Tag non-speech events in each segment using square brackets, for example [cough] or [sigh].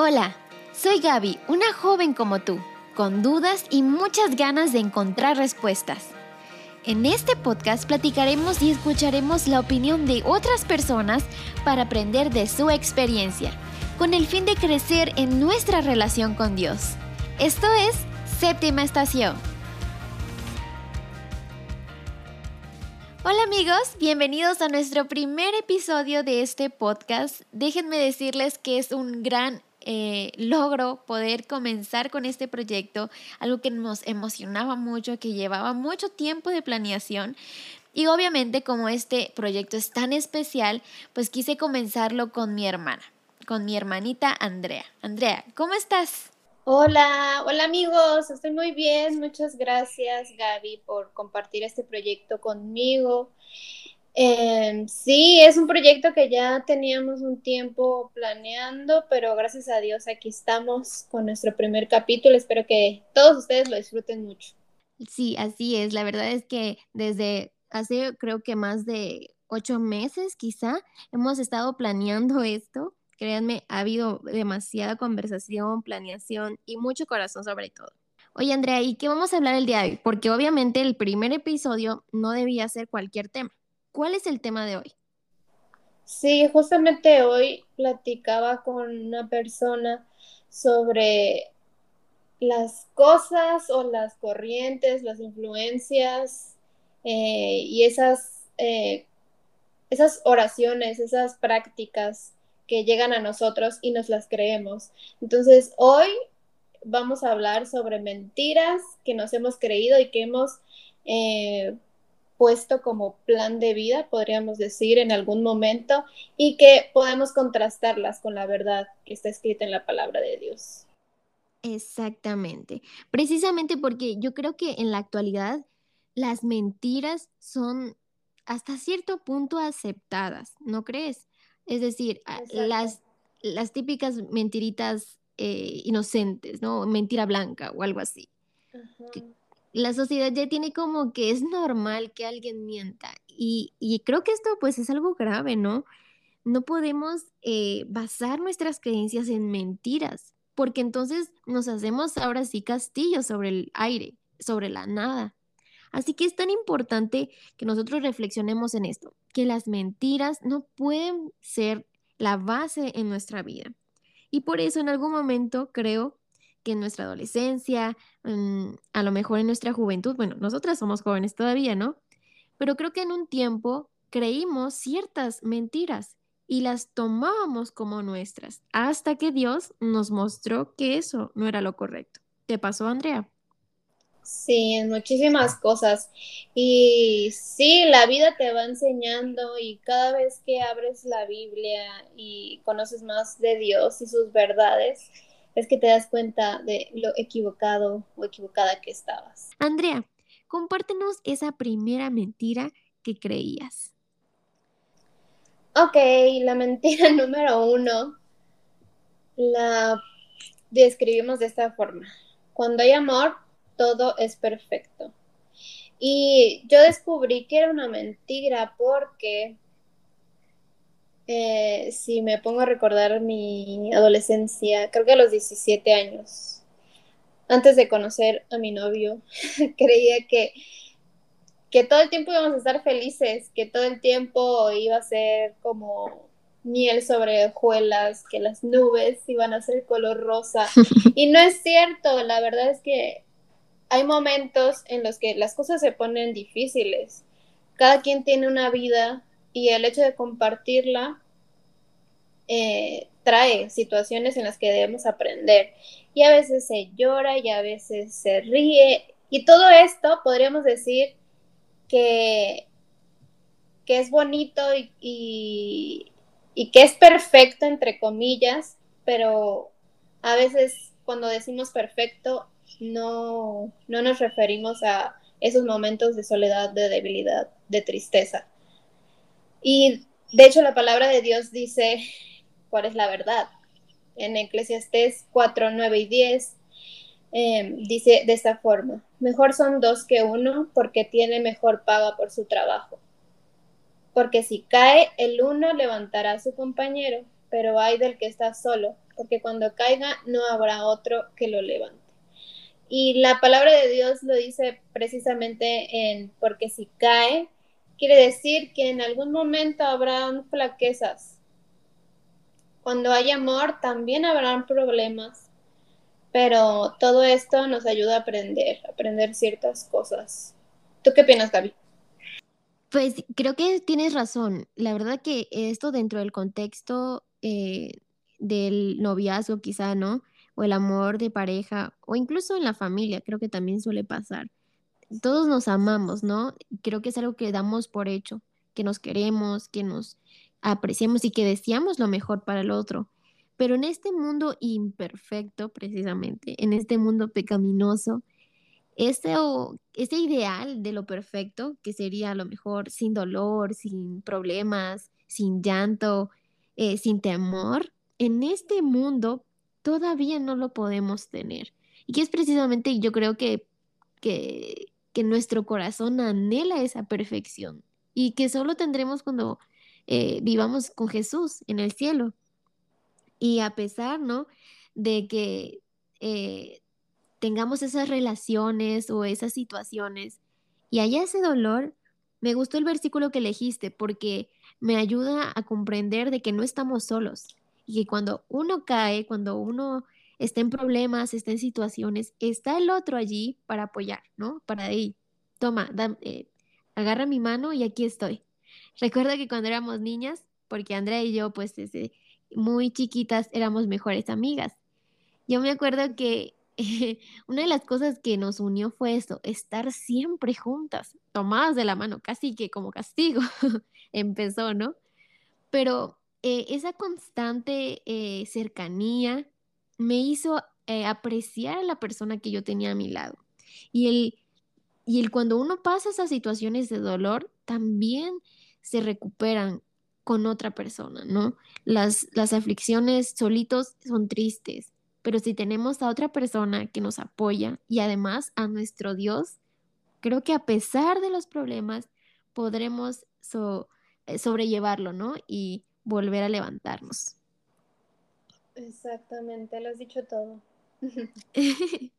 Hola, soy Gaby, una joven como tú, con dudas y muchas ganas de encontrar respuestas. En este podcast platicaremos y escucharemos la opinión de otras personas para aprender de su experiencia, con el fin de crecer en nuestra relación con Dios. Esto es Séptima Estación. Hola amigos, bienvenidos a nuestro primer episodio de este podcast. Déjenme decirles que es un gran eh, logro poder comenzar con este proyecto, algo que nos emocionaba mucho, que llevaba mucho tiempo de planeación. Y obviamente como este proyecto es tan especial, pues quise comenzarlo con mi hermana, con mi hermanita Andrea. Andrea, ¿cómo estás? Hola, hola amigos, estoy muy bien. Muchas gracias Gaby por compartir este proyecto conmigo. Em, sí, es un proyecto que ya teníamos un tiempo planeando, pero gracias a Dios aquí estamos con nuestro primer capítulo. Espero que todos ustedes lo disfruten mucho. Sí, así es. La verdad es que desde hace creo que más de ocho meses quizá hemos estado planeando esto Créanme, ha habido demasiada conversación, planeación y mucho corazón sobre todo. Oye, Andrea, ¿y qué vamos a hablar el día de hoy? Porque obviamente el primer episodio no debía ser cualquier tema. ¿Cuál es el tema de hoy? Sí, justamente hoy platicaba con una persona sobre las cosas o las corrientes, las influencias eh, y esas, eh, esas oraciones, esas prácticas que llegan a nosotros y nos las creemos. Entonces, hoy vamos a hablar sobre mentiras que nos hemos creído y que hemos eh, puesto como plan de vida, podríamos decir, en algún momento, y que podemos contrastarlas con la verdad que está escrita en la palabra de Dios. Exactamente. Precisamente porque yo creo que en la actualidad las mentiras son hasta cierto punto aceptadas, ¿no crees? Es decir, las, las típicas mentiritas eh, inocentes, ¿no? Mentira blanca o algo así. La sociedad ya tiene como que es normal que alguien mienta y, creo que esto pues es algo grave, ¿no? No podemos eh, basar nuestras creencias en mentiras, porque entonces nos hacemos ahora sí castillos sobre el aire, sobre la nada. Así que es tan importante que nosotros reflexionemos en esto, que las mentiras no pueden ser la base en nuestra vida. Y por eso en algún momento creo que en nuestra adolescencia, a lo mejor en nuestra juventud, bueno, nosotras somos jóvenes todavía, ¿no? Pero creo que en un tiempo creímos ciertas mentiras y las tomábamos como nuestras, hasta que Dios nos mostró que eso no era lo correcto. ¿Te pasó, Andrea? Sí, en muchísimas cosas. Y sí, la vida te va enseñando y cada vez que abres la Biblia y conoces más de Dios y sus verdades, es que te das cuenta de lo equivocado o equivocada que estabas. Andrea, compártenos esa primera mentira que creías. Ok, la mentira [laughs] número uno la describimos de esta forma. Cuando hay amor, todo es perfecto. Y yo descubrí que era una mentira porque eh, si me pongo a recordar mi adolescencia, creo que a los 17 años, antes de conocer a mi novio, [laughs] creía que, que todo el tiempo íbamos a estar felices, que todo el tiempo iba a ser como miel sobre hojuelas, que las nubes iban a ser color rosa. [laughs] Y no es cierto, la verdad es que hay momentos en los que las cosas se ponen difíciles. Cada quien tiene una vida y el hecho de compartirla eh, trae situaciones en las que debemos aprender. Y a veces se llora y a veces se ríe. Y todo esto podríamos decir que, que es bonito y, y que es perfecto, entre comillas, pero a veces cuando decimos perfecto no, no nos referimos a esos momentos de soledad, de debilidad, de tristeza. Y de hecho la palabra de Dios dice cuál es la verdad. En Eclesiastés 4, 9 y 10 em, dice de esta forma, mejor son dos que uno porque tiene mejor paga por su trabajo. Porque si cae el uno levantará a su compañero, pero hay del que está solo, porque cuando caiga no habrá otro que lo levante. Y la palabra de Dios lo dice precisamente en porque si cae, quiere decir que en algún momento habrán flaquezas. Cuando hay amor también habrán problemas, pero todo esto nos ayuda a aprender, a aprender ciertas cosas. ¿Tú qué opinas, Gaby? Pues creo que tienes razón. La verdad que esto dentro del contexto eh, del noviazgo quizá, ¿no? O el amor de pareja, o incluso en la familia, creo que también suele pasar. Todos nos amamos, ¿no? Creo que es algo que damos por hecho, que nos queremos, que nos apreciamos y que deseamos lo mejor para el otro. Pero en este mundo imperfecto, precisamente, en este mundo pecaminoso, este, este ideal de lo perfecto, que sería a lo mejor sin dolor, sin problemas, sin llanto, eh, sin temor, en este mundo todavía no lo podemos tener. Y que es precisamente, yo creo que, que, que nuestro corazón anhela esa perfección y que solo tendremos cuando eh, vivamos con Jesús en el cielo. Y a pesar, ¿no? De que eh, tengamos esas relaciones o esas situaciones y haya ese dolor, me gustó el versículo que elegiste porque me ayuda a comprender de que no estamos solos y que cuando uno cae, cuando uno está en problemas, está en situaciones, está el otro allí para apoyar, ¿no? Para ahí, toma, eh, agarra mi mano y aquí estoy. Recuerda que cuando éramos niñas, porque Andrea y yo, pues desde muy chiquitas éramos mejores amigas. Yo me acuerdo que [laughs] una de las cosas que nos unió fue eso, estar siempre juntas, tomadas de la mano, casi que como castigo [laughs] empezó, ¿no? Pero eh, esa constante eh, cercanía me hizo eh, apreciar a la persona que yo tenía a mi lado. Y el, y el cuando uno pasa esas situaciones de dolor, también se recuperan con otra persona, ¿no? Las, las aflicciones solitos son tristes, pero si tenemos a otra persona que nos apoya y además a nuestro Dios, creo que a pesar de los problemas podremos eh, sobrellevarlo, ¿no? Y volver a levantarnos. Exactamente, lo has dicho todo. [laughs]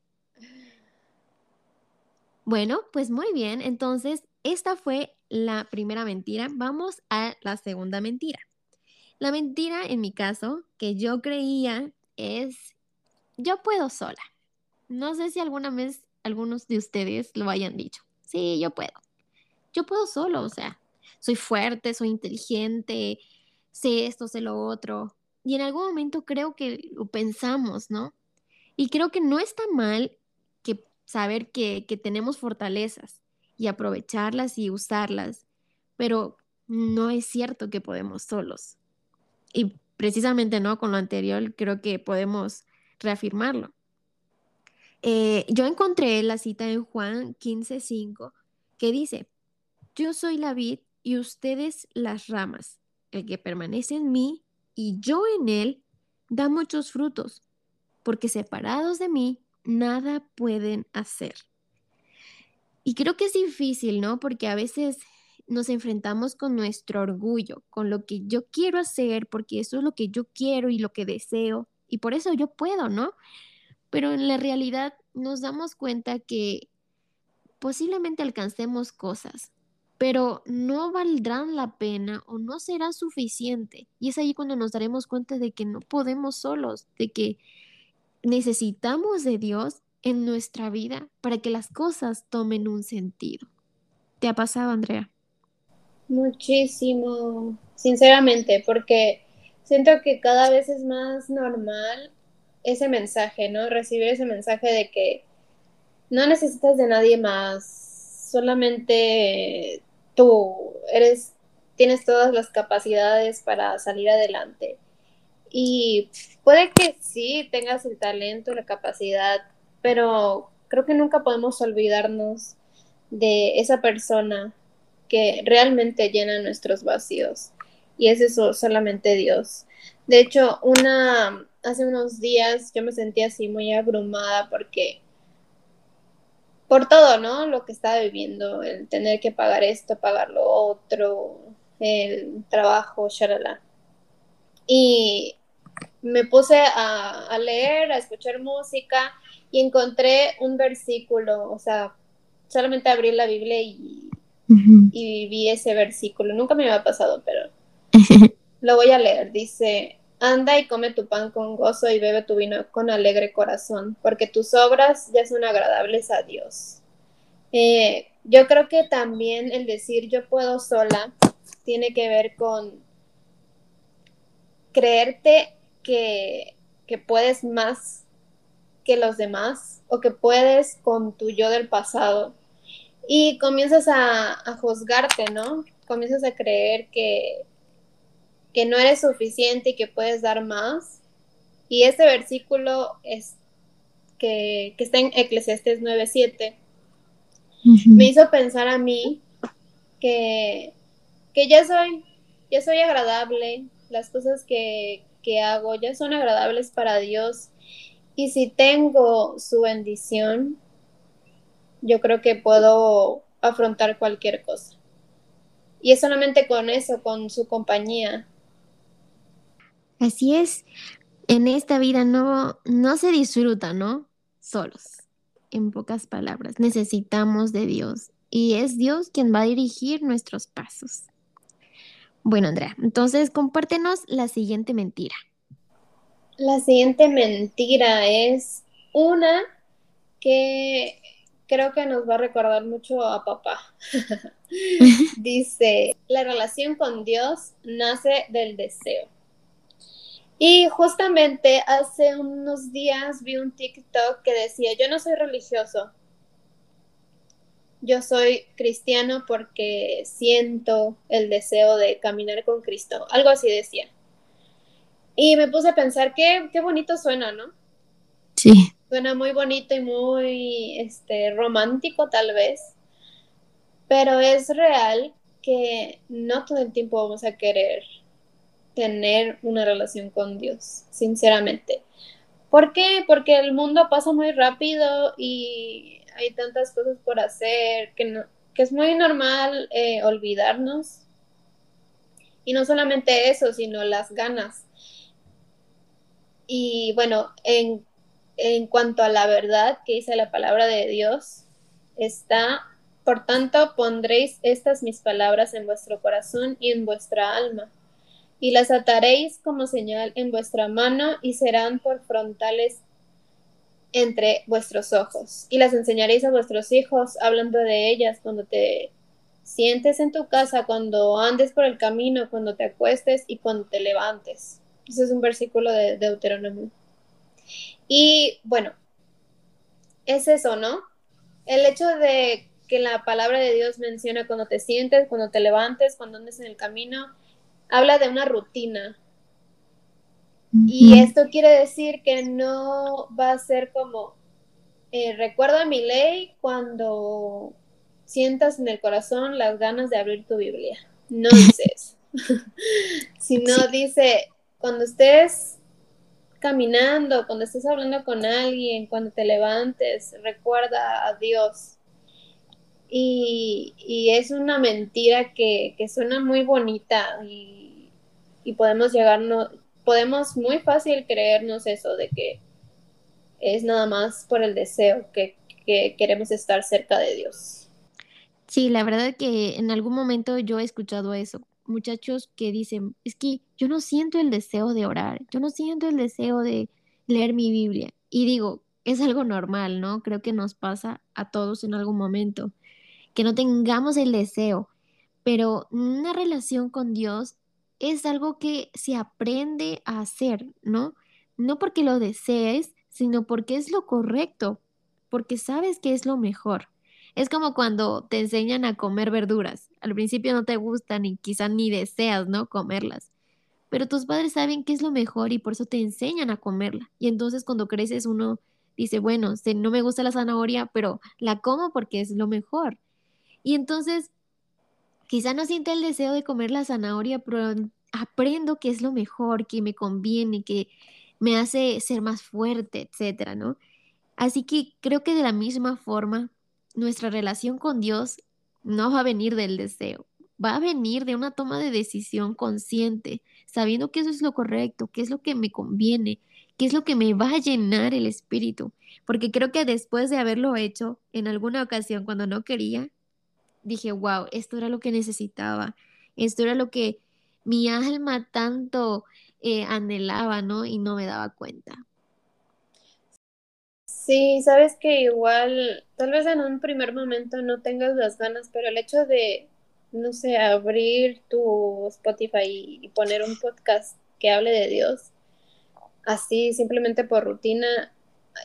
bueno, pues muy bien, entonces esta fue la primera mentira. Vamos a la segunda mentira. La mentira, en mi caso, que yo creía es yo puedo sola. No sé si alguna vez algunos de ustedes lo hayan dicho. Sí, yo puedo. Yo puedo solo, o sea, soy fuerte, soy inteligente, sé esto, sé lo otro. Y en algún momento creo que lo pensamos, ¿no? Y creo que no está mal que saber que, que tenemos fortalezas y aprovecharlas y usarlas, pero no es cierto que podemos solos. Y precisamente, ¿no? Con lo anterior, creo que podemos reafirmarlo. Eh, yo encontré la cita en Juan 15:5 que dice, yo soy la vid y ustedes las ramas. El que permanece en mí y yo en él da muchos frutos, porque separados de mí nada pueden hacer. Y creo que es difícil, ¿no? Porque a veces nos enfrentamos con nuestro orgullo, con lo que yo quiero hacer, porque eso es lo que yo quiero y lo que deseo y por eso yo puedo, ¿no? Pero en la realidad nos damos cuenta que posiblemente alcancemos cosas, pero no valdrán la pena o no será suficiente. Y es ahí cuando nos daremos cuenta de que no podemos solos, de que necesitamos de Dios en nuestra vida para que las cosas tomen un sentido. ¿Te ha pasado, Andrea? Muchísimo, sinceramente, porque siento que cada vez es más normal ese mensaje, ¿no? Recibir ese mensaje de que no necesitas de nadie más, solamente tú eres, tienes todas las capacidades para salir adelante. Y puede que sí tengas el talento, la capacidad, pero creo que nunca podemos olvidarnos de esa persona que realmente llena nuestros vacíos y es eso solamente Dios. De hecho, una hace unos días yo me sentía así muy abrumada porque por todo, ¿no? Lo que estaba viviendo, el tener que pagar esto, pagar lo otro, el trabajo, shalala. Y me puse a, leer, a escuchar música y encontré un versículo, o sea, solamente abrí la Biblia y, y vi ese versículo. Nunca me había pasado, pero [laughs] lo voy a leer. Dice, anda y come tu pan con gozo y bebe tu vino con alegre corazón, porque tus obras ya son agradables a Dios. Eh, yo creo que también el decir yo puedo sola tiene que ver con creerte que, puedes más que los demás o que puedes con tu yo del pasado. Y comienzas a, juzgarte, ¿no? Comienzas a creer que, que no eres suficiente y que puedes dar más. Y este versículo es que, que está en Eclesiastes 9:7 me hizo pensar a mí que, que ya soy, ya soy agradable, las cosas que, que hago ya son agradables para Dios. Y si tengo su bendición, yo creo que puedo afrontar cualquier cosa. Y es solamente con eso, con su compañía. Así es, en esta vida no, no se disfruta, ¿no? Solos en pocas palabras. Necesitamos de Dios y es Dios quien va a dirigir nuestros pasos. Bueno, Andrea, entonces compártenos la siguiente mentira. La siguiente mentira es una que creo que nos va a recordar mucho a papá. [laughs] [laughs] Dice, la relación con Dios nace del deseo. Y justamente hace unos días vi un TikTok que decía, yo no soy religioso, yo soy cristiano porque siento el deseo de caminar con Cristo, algo así decía. Y me puse a pensar, qué, qué bonito suena, ¿no? Sí. Suena muy bonito y muy este, romántico tal vez, pero es real que no todo el tiempo vamos a querer tener una relación con Dios, sinceramente. ¿Por qué? Porque el mundo pasa muy rápido y hay tantas cosas por hacer que, no, que es muy normal eh, olvidarnos. Y no solamente eso, sino las ganas. Y bueno, en, en cuanto a la verdad que dice la palabra de Dios, está, por tanto, pondréis estas mis palabras en vuestro corazón y en vuestra alma y las ataréis como señal en vuestra mano y serán por frontales entre vuestros ojos. Y las enseñaréis a vuestros hijos, hablando de ellas cuando te sientes en tu casa, cuando andes por el camino, cuando te acuestes y cuando te levantes. Ese es un versículo de Deuteronomio. Y bueno, es eso, ¿no? El hecho de que la palabra de Dios menciona cuando te sientes, cuando te levantes, cuando andes en el camino, habla de una rutina. Y esto quiere decir que no va a ser como, eh, recuerda mi ley cuando sientas en el corazón las ganas de abrir tu Biblia. No dice eso. Sino dice, cuando estés caminando, cuando estés hablando con alguien, cuando te levantes, recuerda a Dios. Y, es una mentira que, que suena muy bonita y y podemos llegarnos, podemos muy fácil creernos eso de que es nada más por el deseo que, que queremos estar cerca de Dios. Sí, la verdad que en algún momento yo he escuchado eso. Muchachos que dicen, es que yo no siento el deseo de orar, yo no siento el deseo de leer mi Biblia. Y digo, es algo normal, ¿no? Creo que nos pasa a todos en algún momento, que no tengamos el deseo, pero una relación con Dios es algo que se aprende a hacer, ¿no? No porque lo desees, sino porque es lo correcto, porque sabes que es lo mejor. Es como cuando te enseñan a comer verduras. Al principio no te gustan y quizás ni deseas, ¿no? Comerlas. Pero tus padres saben que es lo mejor y por eso te enseñan a comerla. Y entonces cuando creces uno dice, bueno, no me gusta la zanahoria, pero la como porque es lo mejor. Y entonces Quizá no sienta el deseo de comer la zanahoria, pero aprendo que es lo mejor, que me conviene, que me hace ser más fuerte, etcétera, ¿no? Así que creo que de la misma forma, nuestra relación con Dios no va a venir del deseo, va a venir de una toma de decisión consciente, sabiendo que eso es lo correcto, qué es lo que me conviene, qué es lo que me va a llenar el espíritu. Porque creo que después de haberlo hecho en alguna ocasión cuando no quería, dije, wow, esto era lo que necesitaba, esto era lo que mi alma tanto eh, anhelaba, ¿no? Y no me daba cuenta. Sí, sabes que igual, tal vez en un primer momento no tengas las ganas, pero el hecho de, no sé, abrir tu Spotify y poner un podcast que hable de Dios, así simplemente por rutina,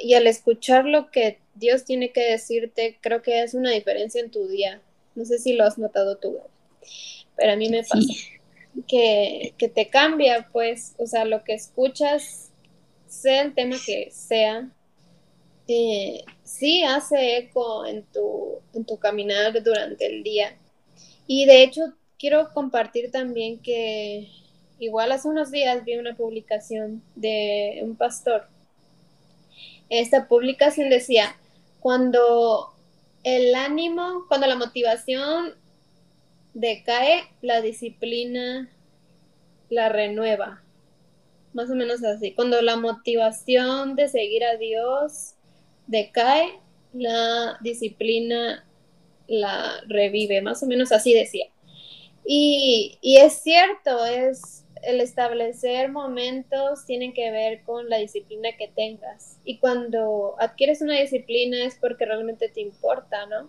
y al escuchar lo que Dios tiene que decirte, creo que es una diferencia en tu día. No sé si lo has notado tú, pero a mí me pasa que, que te cambia, pues, o sea, lo que escuchas, sea el tema que sea, eh, sí hace eco en tu, en tu caminar durante el día. Y de hecho, quiero compartir también que igual hace unos días vi una publicación de un pastor. Esta publicación decía, cuando el ánimo, cuando la motivación decae, la disciplina la renueva. Más o menos así. Cuando la motivación de seguir a Dios decae, la disciplina la revive. Más o menos así decía. Y, y es cierto, es el establecer momentos tienen que ver con la disciplina que tengas. Y cuando adquieres una disciplina es porque realmente te importa, ¿no?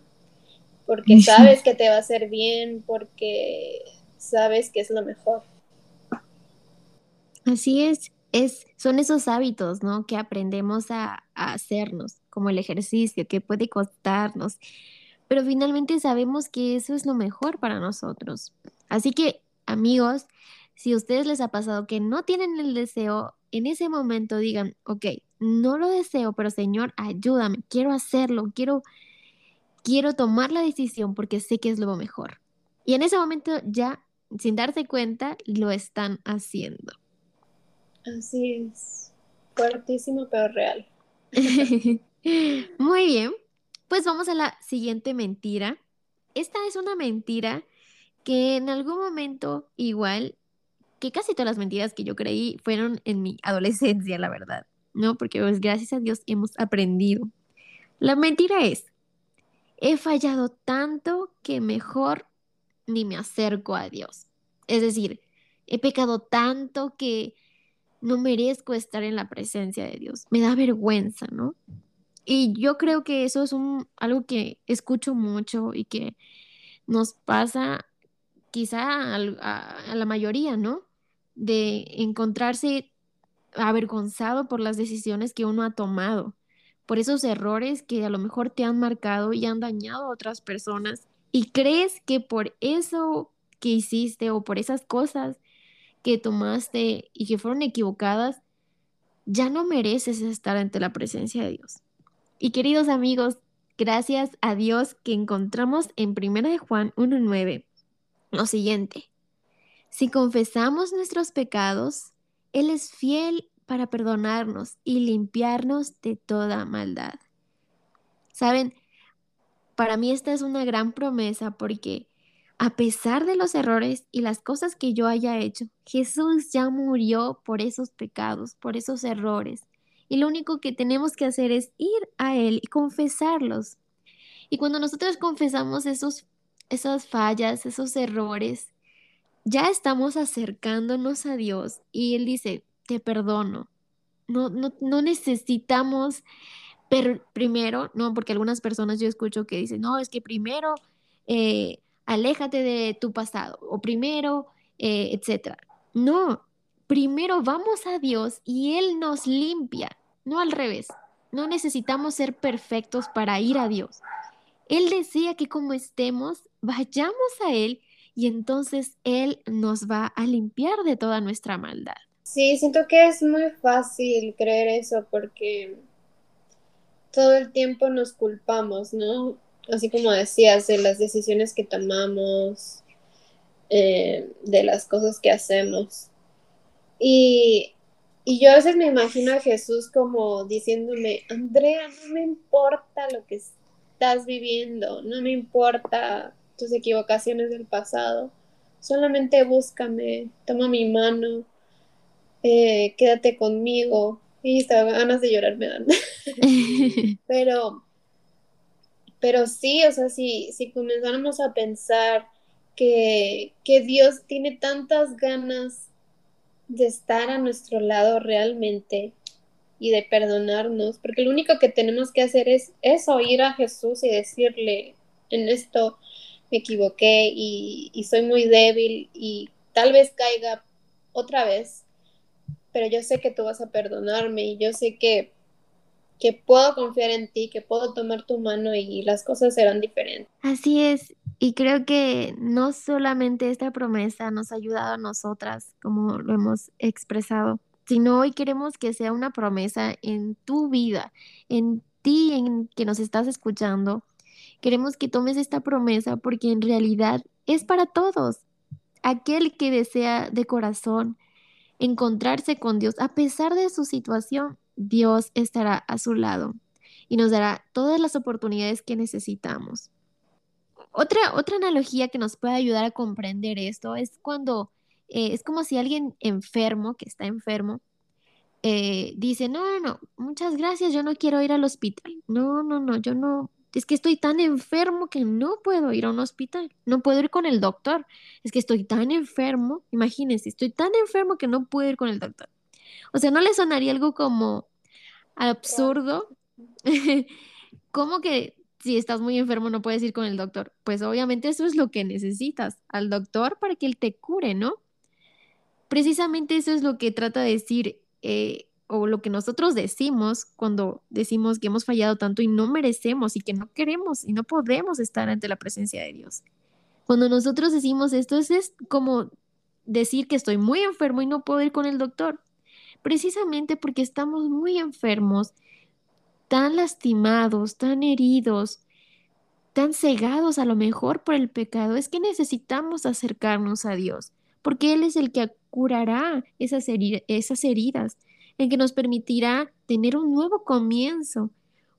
porque sabes que te va a hacer bien, porque sabes que es lo mejor. Así es, es son esos hábitos, ¿no? Que aprendemos a, a hacernos, como el ejercicio, que puede costarnos, pero finalmente sabemos que eso es lo mejor para nosotros. Así que, amigos, si a ustedes les ha pasado que no tienen el deseo, en ese momento digan, ok, no lo deseo, pero Señor, ayúdame, quiero hacerlo, quiero quiero tomar la decisión porque sé que es lo mejor. Y en ese momento ya, sin darse cuenta, lo están haciendo. Así es. Fuertísimo, pero real. [laughs] Muy bien. Pues vamos a la siguiente mentira. Esta es una mentira que en algún momento igual, que casi todas las mentiras que yo creí fueron en mi adolescencia, la verdad, ¿no? Porque pues gracias a Dios hemos aprendido. La mentira es, he fallado tanto que mejor ni me acerco a Dios. Es decir, he pecado tanto que no merezco estar en la presencia de Dios. Me da vergüenza, ¿no? Y yo creo que eso es un, algo que escucho mucho y que nos pasa quizá a, la mayoría, ¿no? De encontrarse avergonzado por las decisiones que uno ha tomado por esos errores que a lo mejor te han marcado y han dañado a otras personas y crees que por eso que hiciste o por esas cosas que tomaste y que fueron equivocadas, ya no mereces estar ante la presencia de Dios. Y queridos amigos, gracias a Dios que encontramos en 1 de Juan 1.9 lo siguiente. Si confesamos nuestros pecados, Él es fiel para perdonarnos y limpiarnos de toda maldad. Saben, para mí esta es una gran promesa porque a pesar de los errores y las cosas que yo haya hecho, Jesús ya murió por esos pecados, por esos errores. Y lo único que tenemos que hacer es ir a Él y confesarlos. Y cuando nosotros confesamos esos, esas fallas, esos errores, ya estamos acercándonos a Dios. Y Él dice, te perdono. No, no, no necesitamos pero primero, no, porque algunas personas yo escucho que dicen, no, es que primero eh, aléjate de tu pasado o primero, eh, etcétera. No, primero vamos a Dios y Él nos limpia, no al revés. No necesitamos ser perfectos para ir a Dios. Él decía que como estemos, vayamos a Él y entonces Él nos va a limpiar de toda nuestra maldad. Sí, siento que es muy fácil creer eso porque todo el tiempo nos culpamos, ¿no? Así como decías, de las decisiones que tomamos, eh, de las cosas que hacemos. Y, y yo a veces me imagino a Jesús como diciéndome, Andrea, no me importa lo que estás viviendo, no me importa tus equivocaciones del pasado solamente búscame, toma mi mano, eh, quédate conmigo. Y estaba ganas de llorar me dan. [laughs] pero, pero sí, o sea, si, si comenzáramos a pensar que, que Dios tiene tantas ganas de estar a nuestro lado realmente y de perdonarnos, porque lo único que tenemos que hacer es, es oír a Jesús y decirle, en esto me equivoqué y, y soy muy débil y tal vez caiga otra vez, pero yo sé que tú vas a perdonarme y yo sé que, que puedo confiar en ti, que puedo tomar tu mano y las cosas serán diferentes. Así es, y creo que no solamente esta promesa nos ha ayudado a nosotras, como lo hemos expresado, sino hoy queremos que sea una promesa en tu vida, en ti, en que nos estás escuchando. Queremos que tomes esta promesa porque en realidad es para todos. Aquel que desea de corazón encontrarse con Dios, a pesar de su situación, Dios estará a su lado y nos dará todas las oportunidades que necesitamos. Otra, otra analogía que nos puede ayudar a comprender esto es cuando eh, es como si alguien enfermo, que está enfermo, eh, dice, no, no, no, muchas gracias, yo no quiero ir al hospital. No, no, no, yo no, es que estoy tan enfermo que no puedo ir a un hospital, no puedo ir con el doctor, es que estoy tan enfermo, imagínense, estoy tan enfermo que no puedo ir con el doctor. O sea, ¿no le sonaría algo como absurdo? [laughs] ¿Cómo que si estás muy enfermo no puedes ir con el doctor? Pues obviamente eso es lo que necesitas, al doctor para que él te cure, ¿no? Precisamente eso es lo que trata de decir eh, o lo que nosotros decimos cuando decimos que hemos fallado tanto y no merecemos y que no queremos y no podemos estar ante la presencia de Dios. Cuando nosotros decimos esto es, es como decir que estoy muy enfermo y no puedo ir con el doctor. Precisamente porque estamos muy enfermos, tan lastimados, tan heridos, tan cegados a lo mejor por el pecado, es que necesitamos acercarnos a Dios, porque Él es el que curará esas, heridas en que nos permitirá tener un nuevo comienzo,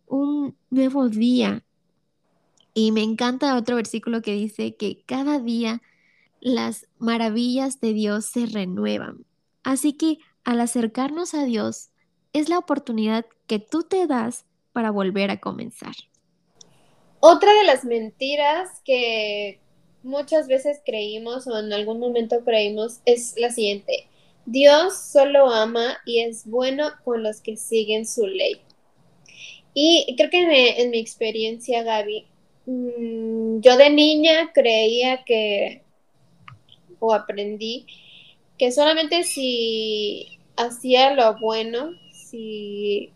un nuevo día. Y me encanta otro versículo que dice que cada día las maravillas de Dios se renuevan. Así que al acercarnos a Dios es la oportunidad que tú te das para volver a comenzar. Otra de las mentiras que muchas veces creímos o en algún momento creímos es la siguiente. Dios solo ama y es bueno con los que siguen su ley. Y creo que en mi, experiencia, Gaby, mm, yo de niña creía que, o aprendí, que solamente si hacía lo bueno, si...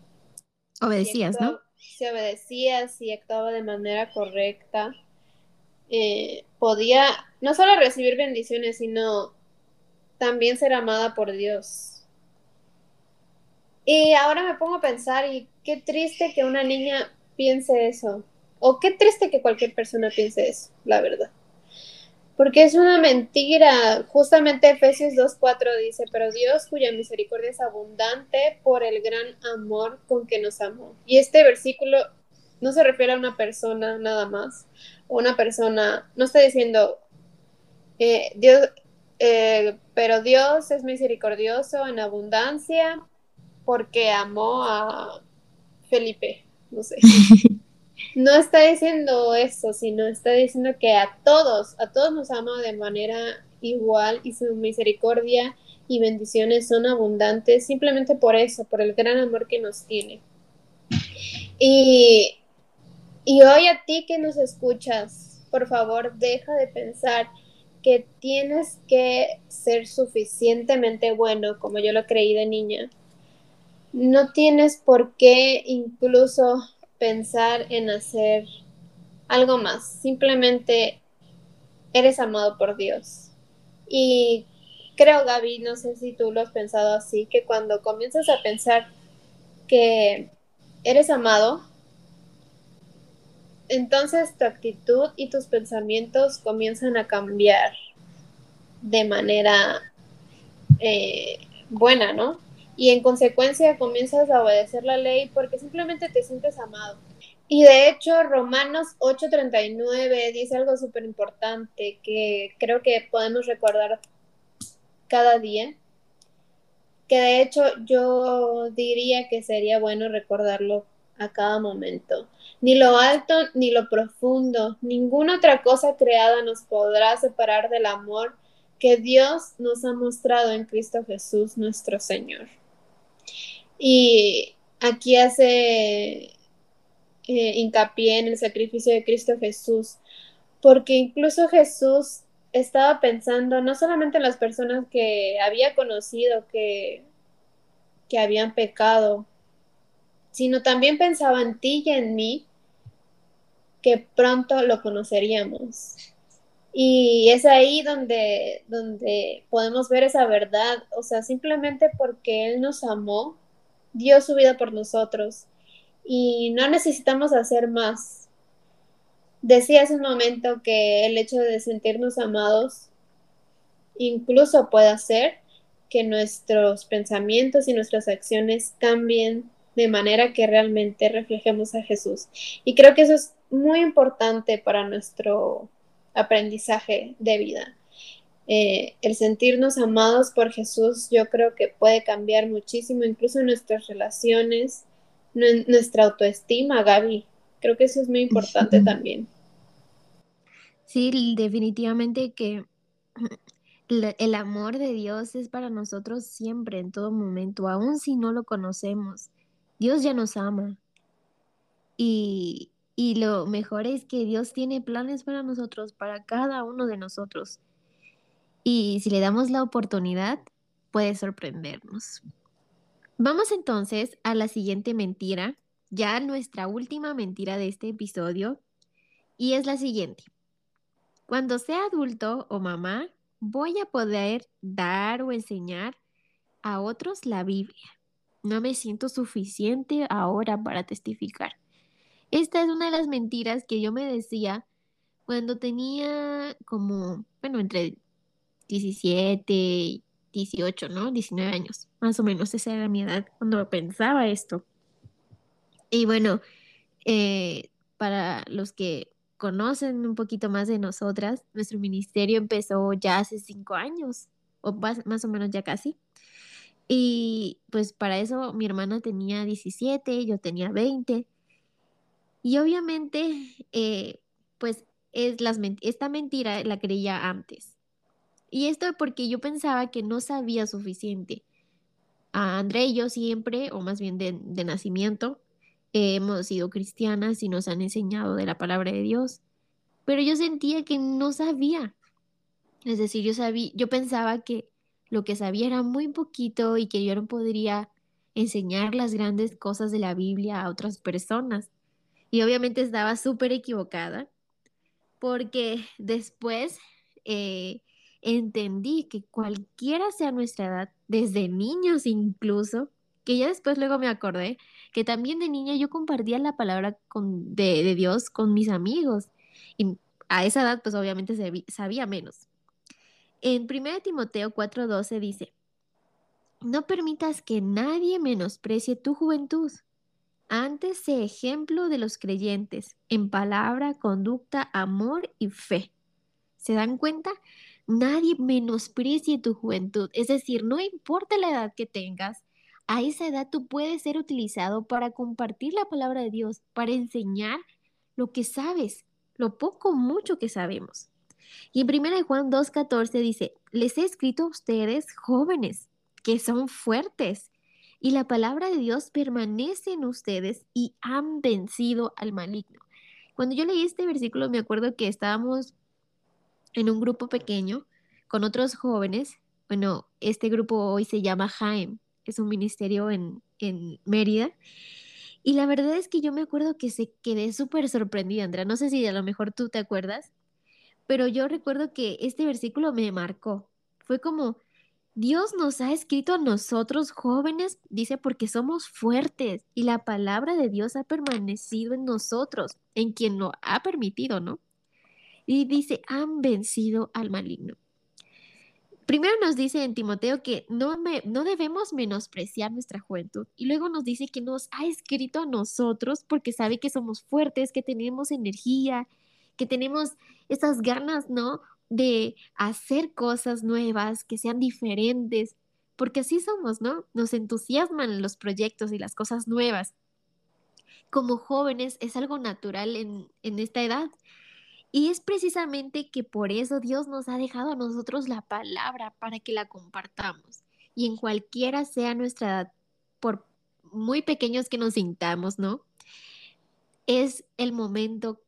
Obedecías, ¿no? Si obedecía, si actuaba de manera correcta, eh, podía no solo recibir bendiciones, sino también ser amada por Dios. Y ahora me pongo a pensar, y qué triste que una niña piense eso, o qué triste que cualquier persona piense eso, la verdad. Porque es una mentira. Justamente Efesios 2.4 dice, pero Dios cuya misericordia es abundante por el gran amor con que nos amó. Y este versículo no se refiere a una persona nada más. Una persona, no está diciendo, eh, Dios, eh, pero Dios es misericordioso en abundancia porque amó a Felipe, no sé. [laughs] No está diciendo eso, sino está diciendo que a todos, a todos nos ama de manera igual y su misericordia y bendiciones son abundantes simplemente por eso, por el gran amor que nos tiene. Y, y hoy a ti que nos escuchas, por favor, deja de pensar que tienes que ser suficientemente bueno, como yo lo creí de niña. No tienes por qué incluso pensar en hacer algo más. Simplemente eres amado por Dios. Y creo, Gaby, no sé si tú lo has pensado así, que cuando comienzas a pensar que eres amado, entonces tu actitud y tus pensamientos comienzan a cambiar de manera eh, buena, ¿no? Y en consecuencia comienzas a obedecer la ley porque simplemente te sientes amado. Y de hecho, Romanos 8:39 dice algo súper importante que creo que podemos recordar cada día, que de hecho yo diría que sería bueno recordarlo a cada momento. Ni lo alto ni lo profundo, ninguna otra cosa creada nos podrá separar del amor que Dios nos ha mostrado en Cristo Jesús nuestro Señor. Y aquí hace eh, hincapié en el sacrificio de Cristo Jesús, porque incluso Jesús estaba pensando no solamente en las personas que había conocido que, que habían pecado, sino también pensaba en ti y en mí, que pronto lo conoceríamos. Y es ahí donde, donde podemos ver esa verdad, o sea, simplemente porque Él nos amó, dio su vida por nosotros y no necesitamos hacer más. Decía hace un momento que el hecho de sentirnos amados incluso puede hacer que nuestros pensamientos y nuestras acciones cambien de manera que realmente reflejemos a Jesús. Y creo que eso es muy importante para nuestro aprendizaje de vida. Eh, el sentirnos amados por Jesús yo creo que puede cambiar muchísimo, incluso nuestras relaciones, nuestra autoestima, Gaby. Creo que eso es muy importante también. Sí, definitivamente que [clears throat] el amor de Dios es para nosotros siempre, en todo momento, aun si no lo conocemos. Dios ya nos ama. Y, y lo mejor es que Dios tiene planes para nosotros, para cada uno de nosotros. Y si le damos la oportunidad, puede sorprendernos. Vamos entonces a la siguiente mentira, ya nuestra última mentira de este episodio, y es la siguiente. Cuando sea adulto o mamá, voy a poder dar o enseñar a otros la Biblia. No me siento suficiente ahora para testificar. Esta es una de las mentiras que yo me decía cuando tenía como, bueno, entre 17, 18, ¿no? 19 años, más o menos esa era mi edad cuando pensaba esto. Y bueno, eh, para los que conocen un poquito más de nosotras, nuestro ministerio empezó ya hace cinco años, o más, más o menos ya casi. Y pues para eso mi hermana tenía 17, yo tenía 20. Y obviamente, eh, pues es las, esta mentira la creía antes. Y esto porque yo pensaba que no sabía suficiente. A André y yo siempre, o más bien de, nacimiento, hemos sido cristianas y nos han enseñado de la palabra de Dios. Pero yo sentía que no sabía. Es decir, yo sabía, yo pensaba que lo que sabía era muy poquito y que yo no podría enseñar las grandes cosas de la Biblia a otras personas. Y obviamente estaba súper equivocada porque después eh, entendí que cualquiera sea nuestra edad, desde niños incluso, que ya después luego me acordé que también de niña yo compartía la palabra con, de, de, Dios con mis amigos. Y a esa edad pues obviamente sabía menos. En 1 Timoteo 4:12 dice, no permitas que nadie menosprecie tu juventud antes sé ejemplo de los creyentes en palabra, conducta, amor y fe. ¿Se dan cuenta? Nadie menosprecie tu juventud. Es decir, no importa la edad que tengas, a esa edad tú puedes ser utilizado para compartir la palabra de Dios, para enseñar lo que sabes, lo poco mucho que sabemos. Y en 1 Juan 2.14 dice, les he escrito a ustedes jóvenes que son fuertes y la palabra de Dios permanece en ustedes y han vencido al maligno. Cuando yo leí este versículo me acuerdo que estábamos en un grupo pequeño con otros jóvenes. Bueno, este grupo hoy se llama Jaime, es un ministerio en, en Mérida. Y la verdad es que yo me acuerdo que se quedé súper sorprendida, Andrea. No sé si a lo mejor tú te acuerdas, pero yo recuerdo que este versículo me marcó. Fue como, Dios nos ha escrito a nosotros jóvenes, dice, porque somos fuertes y la palabra de Dios ha permanecido en nosotros, en quien lo ha permitido, ¿no? Y dice, han vencido al maligno. primero nos dice en Timoteo que no, me, no debemos menospreciar nuestra juventud y luego nos dice que nos ha escrito a nosotros porque sabe que somos fuertes, que tenemos energía, que tenemos esas ganas, ¿no? De hacer cosas nuevas, que sean diferentes, porque así somos, ¿no? Nos entusiasman los proyectos y las cosas nuevas. Como jóvenes es algo natural en, en esta edad. Y es precisamente que por eso Dios nos ha dejado a nosotros la palabra para que la compartamos. Y en cualquiera sea nuestra edad, por muy pequeños que nos sintamos, ¿no? Es el momento,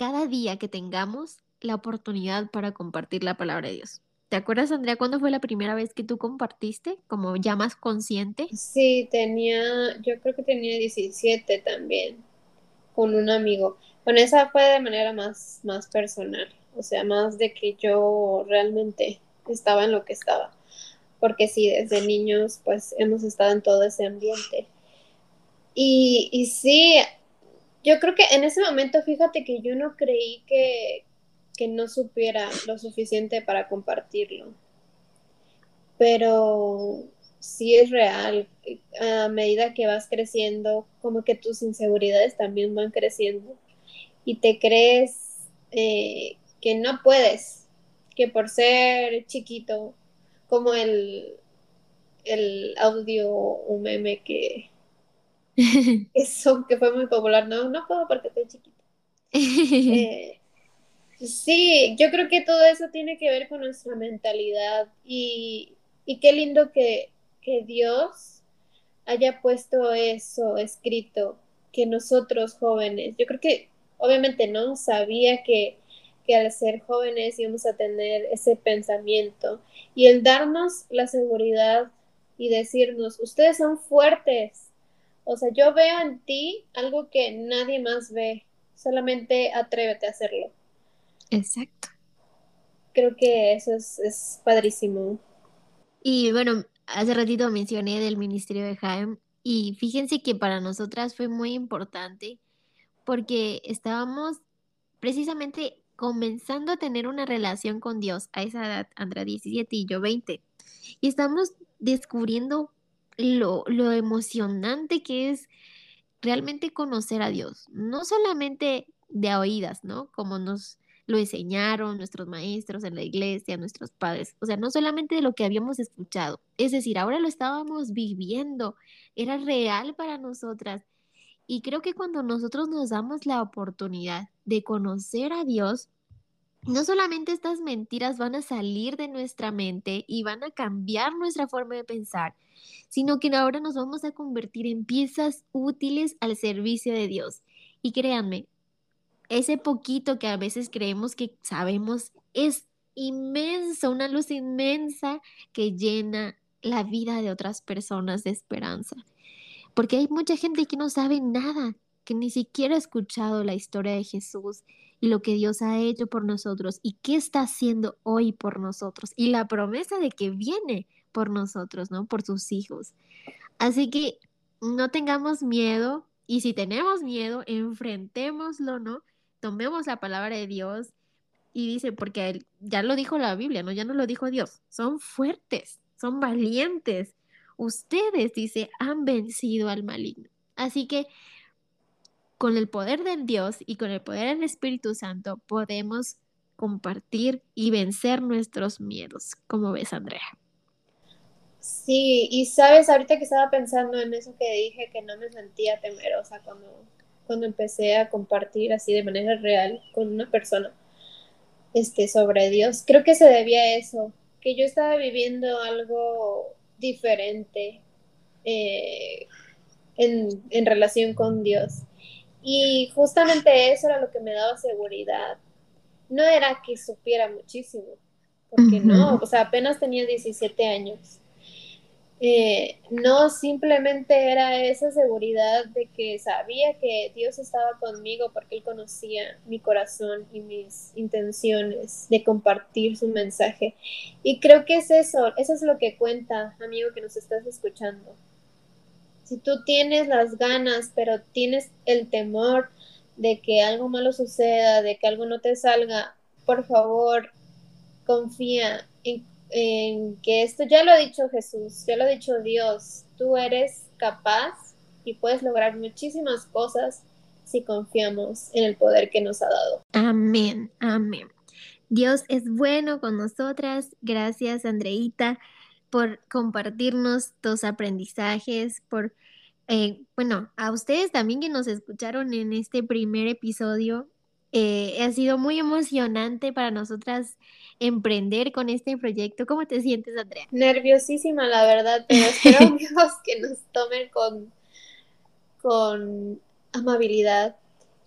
cada día que tengamos la oportunidad para compartir la palabra de Dios. ¿Te acuerdas, Andrea, cuándo fue la primera vez que tú compartiste, como ya más consciente? Sí, tenía, yo creo que tenía 17 también, con un amigo. Bueno, esa fue de manera más, más personal, o sea, más de que yo realmente estaba en lo que estaba. Porque sí, desde niños, pues hemos estado en todo ese ambiente. Y, y sí, yo creo que en ese momento, fíjate que yo no creí que, que no supiera lo suficiente para compartirlo. Pero sí es real, a medida que vas creciendo, como que tus inseguridades también van creciendo y te crees eh, que no puedes, que por ser chiquito, como el, el audio, un meme que, [laughs] eso que fue muy popular, no, no puedo porque estoy chiquito. [laughs] Eh, Sí, yo creo que todo eso tiene que ver con nuestra mentalidad y, qué lindo que, Dios haya puesto eso escrito, que nosotros jóvenes, yo creo que obviamente no sabía que, que al ser jóvenes íbamos a tener ese pensamiento y el darnos la seguridad y decirnos, ustedes son fuertes, o sea, yo veo en ti algo que nadie más ve, solamente atrévete a hacerlo. Exacto. Creo que eso es, padrísimo. Y bueno, hace ratito mencioné del Ministerio de Jaime y fíjense que para nosotras fue muy importante porque estábamos precisamente comenzando a tener una relación con Dios a esa edad, Andrea 17 y yo 20. Y estamos descubriendo lo, lo emocionante que es realmente conocer a Dios, no solamente de oídas, ¿no? Como nos lo enseñaron nuestros maestros en la iglesia, nuestros padres. O sea, no solamente de lo que habíamos escuchado, es decir, ahora lo estábamos viviendo, era real para nosotras. Y creo que cuando nosotros nos damos la oportunidad de conocer a Dios, no solamente estas mentiras van a salir de nuestra mente y van a cambiar nuestra forma de pensar, sino que ahora nos vamos a convertir en piezas útiles al servicio de Dios. Y créanme, ese poquito que a veces creemos que sabemos es inmenso, una luz inmensa que llena la vida de otras personas de esperanza. Porque hay mucha gente que no sabe nada, que ni siquiera ha escuchado la historia de Jesús y lo que Dios ha hecho por nosotros y qué está haciendo hoy por nosotros y la promesa de que viene por nosotros, ¿no? Por sus hijos. Así que no tengamos miedo y si tenemos miedo, enfrentémoslo, ¿no? tomemos la palabra de Dios y dice, porque ya lo dijo la Biblia, ¿no? Ya no lo dijo Dios, son fuertes, son valientes. Ustedes, dice, han vencido al maligno. Así que con el poder del Dios y con el poder del Espíritu Santo podemos compartir y vencer nuestros miedos. como ves, Andrea? Sí, y sabes, ahorita que estaba pensando en eso que dije, que no me sentía temerosa cuando cuando empecé a compartir así de manera real con una persona este, sobre Dios. Creo que se debía a eso, que yo estaba viviendo algo diferente eh, en, en relación con Dios. Y justamente eso era lo que me daba seguridad. No era que supiera muchísimo, porque no, o sea, apenas tenía 17 años. Eh, no simplemente era esa seguridad de que sabía que Dios estaba conmigo porque Él conocía mi corazón y mis intenciones de compartir su mensaje. Y creo que es eso, eso es lo que cuenta, amigo que nos estás escuchando. Si tú tienes las ganas, pero tienes el temor de que algo malo suceda, de que algo no te salga, por favor, confía en que esto ya lo ha dicho Jesús, ya lo ha dicho Dios, tú eres capaz y puedes lograr muchísimas cosas si confiamos en el poder que nos ha dado. Amén, amén. Dios es bueno con nosotras. Gracias, Andreita, por compartirnos tus aprendizajes, por, eh, bueno, a ustedes también que nos escucharon en este primer episodio. Eh, ha sido muy emocionante para nosotras emprender con este proyecto. ¿Cómo te sientes, Andrea? Nerviosísima, la verdad, pero [laughs] espero que nos tomen con, con amabilidad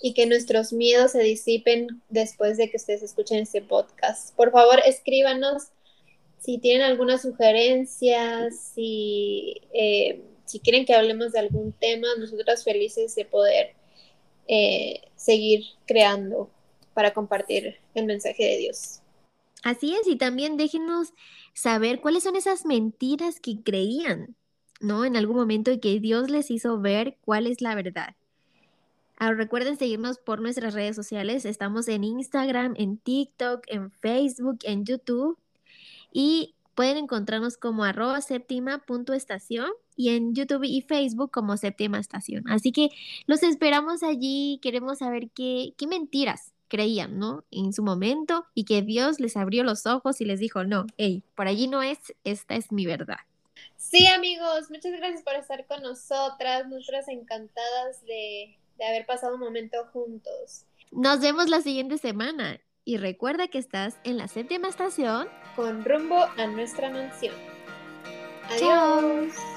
y que nuestros miedos se disipen después de que ustedes escuchen este podcast. Por favor, escríbanos si tienen alguna sugerencia, si, eh, si quieren que hablemos de algún tema, nosotras felices de poder eh, seguir creando para compartir el mensaje de Dios. Así es, y también déjenos saber cuáles son esas mentiras que creían, ¿no? En algún momento y que Dios les hizo ver cuál es la verdad. Ah, recuerden seguirnos por nuestras redes sociales. Estamos en Instagram, en TikTok, en Facebook, en YouTube. Y pueden encontrarnos como arroba séptima punto estación y en YouTube y Facebook como séptima estación. Así que los esperamos allí. Queremos saber qué, qué mentiras creían, ¿no? En su momento y que Dios les abrió los ojos y les dijo, no, hey, por allí no es, esta es mi verdad. Sí, amigos, muchas gracias por estar con nosotras, nosotras encantadas de de haber pasado un momento juntos. Nos vemos la siguiente semana y recuerda que estás en la séptima estación con rumbo a nuestra mansión. Adiós.